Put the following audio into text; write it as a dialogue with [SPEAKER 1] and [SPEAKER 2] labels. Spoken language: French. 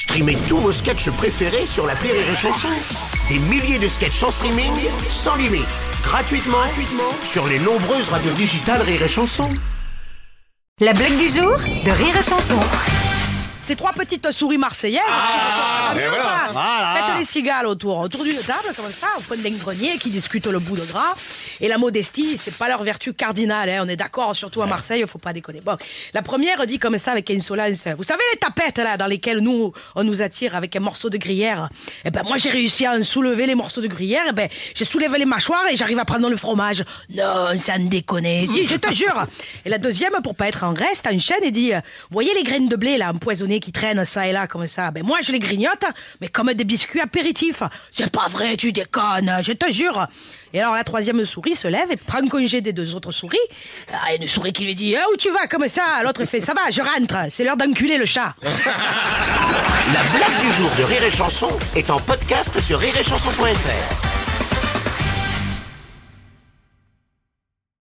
[SPEAKER 1] Streamez tous vos sketchs préférés sur la Rire et Chanson. Des milliers de sketchs en streaming, sans limite, gratuitement, gratuitement sur les nombreuses radios digitales Rire et Chanson.
[SPEAKER 2] La blague du jour de Rire et Chanson.
[SPEAKER 3] Ces trois petites souris marseillaises.
[SPEAKER 4] Ah. Voilà.
[SPEAKER 3] Les cigales autour, autour d'une table, comme ça, au coin d'un grenier, qui discutent le bout de gras. Et la modestie, c'est pas leur vertu cardinale, hein, on est d'accord, surtout à Marseille, faut pas déconner. Bon, la première dit comme ça, avec insolence, vous savez les tapettes, là, dans lesquelles nous, on nous attire avec un morceau de gruyère? Eh ben, moi, j'ai réussi à en soulever les morceaux de gruyère, eh ben, j'ai soulevé les mâchoires et j'arrive à prendre le fromage. Non, ça ne déconne. Si, je te jure. Et la deuxième, pour pas être en reste, enchaîne et dit, voyez les graines de blé, là, empoisonnées qui traînent ça et là, comme ça? Ben, moi, je les grignote, mais comme des biscuits C'est pas vrai, tu déconnes, je te jure. Et alors, la troisième souris se lève et prend congé des deux autres souris. Ah, une souris qui lui dit, Ah, où tu vas, comme ça? L'autre fait, ça va, je rentre. C'est l'heure d'enculer le chat.
[SPEAKER 1] La blague du jour de Rire et Chanson est en podcast sur rireetchanson.fr.